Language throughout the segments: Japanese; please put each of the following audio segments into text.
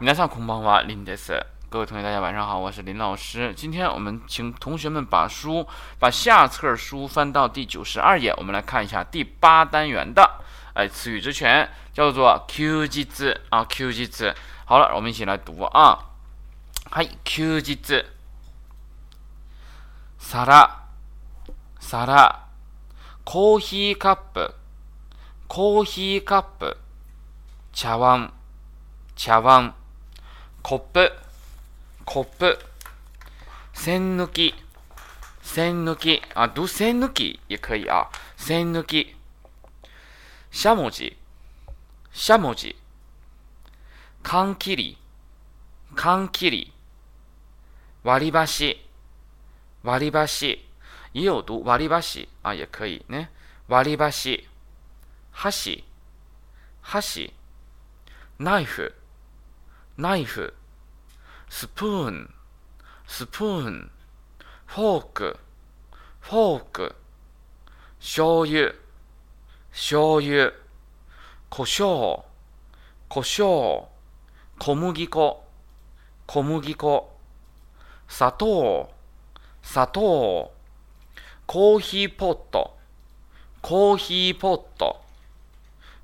皆さんこんばんは，林です。各位同学，大家晚上好，我是林老师。今天我们请同学们把书把下册书翻到第九十二页，我们来看一下第八单元的哎词语之权，叫做休日啊休日。好了，我们一起来读啊。はい、休日。皿、皿、コーヒーカップ、コーヒーカップ、茶碗、茶碗、 コップ、コップ、栓抜き、栓抜き、啊，读栓抜き？也可以啊，栓抜き。しゃもじ、しゃもじ。缶切り、缶切り。割り箸、割り箸。也有读割り箸。啊，也可以ね。割り箸、箸、箸。ナイフ、ナイフ。スプーン、スプーン。フォーク、フォーク。醤油、醤油。胡椒、胡椒。小麦粉、小麦粉。砂糖、砂糖。コーヒーポット、コーヒーポット。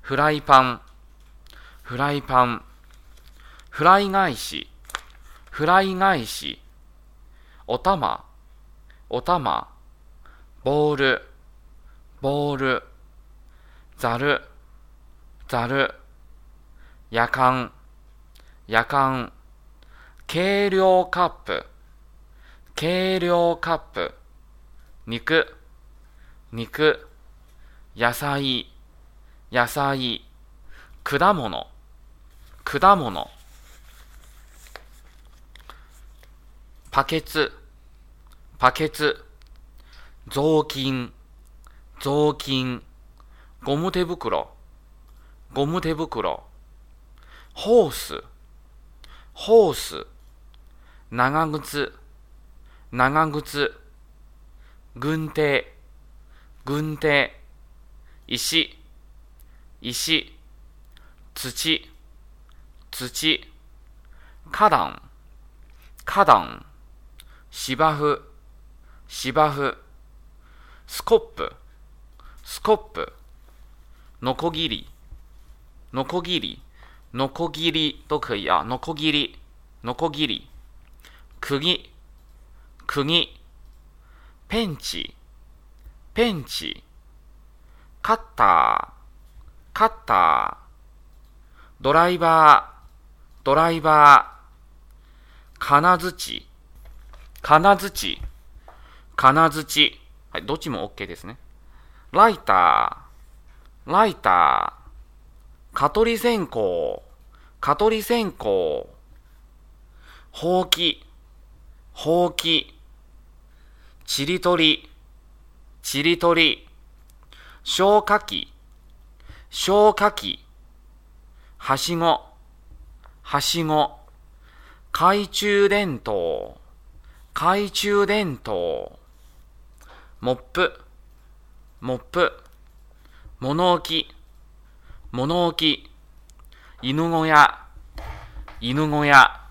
フライパン、フライパン。フライ返し、フライ返し。おたま、おたま。ボール、ボール。ざる、ざる。やかん、やかん。計量カップ、計量カップ。肉、肉。野菜、野菜。果物、果物。パケツ、パケツ。雑巾、雑巾。ゴム手袋、ゴム手袋。ホース、ホース。長靴、長靴。軍手、軍手。石、石。土、土。花壇、花壇。芝生、芝生。スコップ、スコップ。ノコギリ、ノコギリ。ノコギリ都可以啊。ノコギリ、ノコギリ。釘、釘。ペンチ、ペンチ。カッター、カッター。ドライバー、ドライバー。金槌、金槌、金槌。はい、どっちも OK ですね。ライター、ライター。蚊取り線香、蚊取り線香。ほうき、ほうき。ちりとり、ちりとり。消火器、消火器。はしご、はしご。懐中電灯、懐中電灯。モップ、モップ。物置、物置。犬小屋、犬小屋。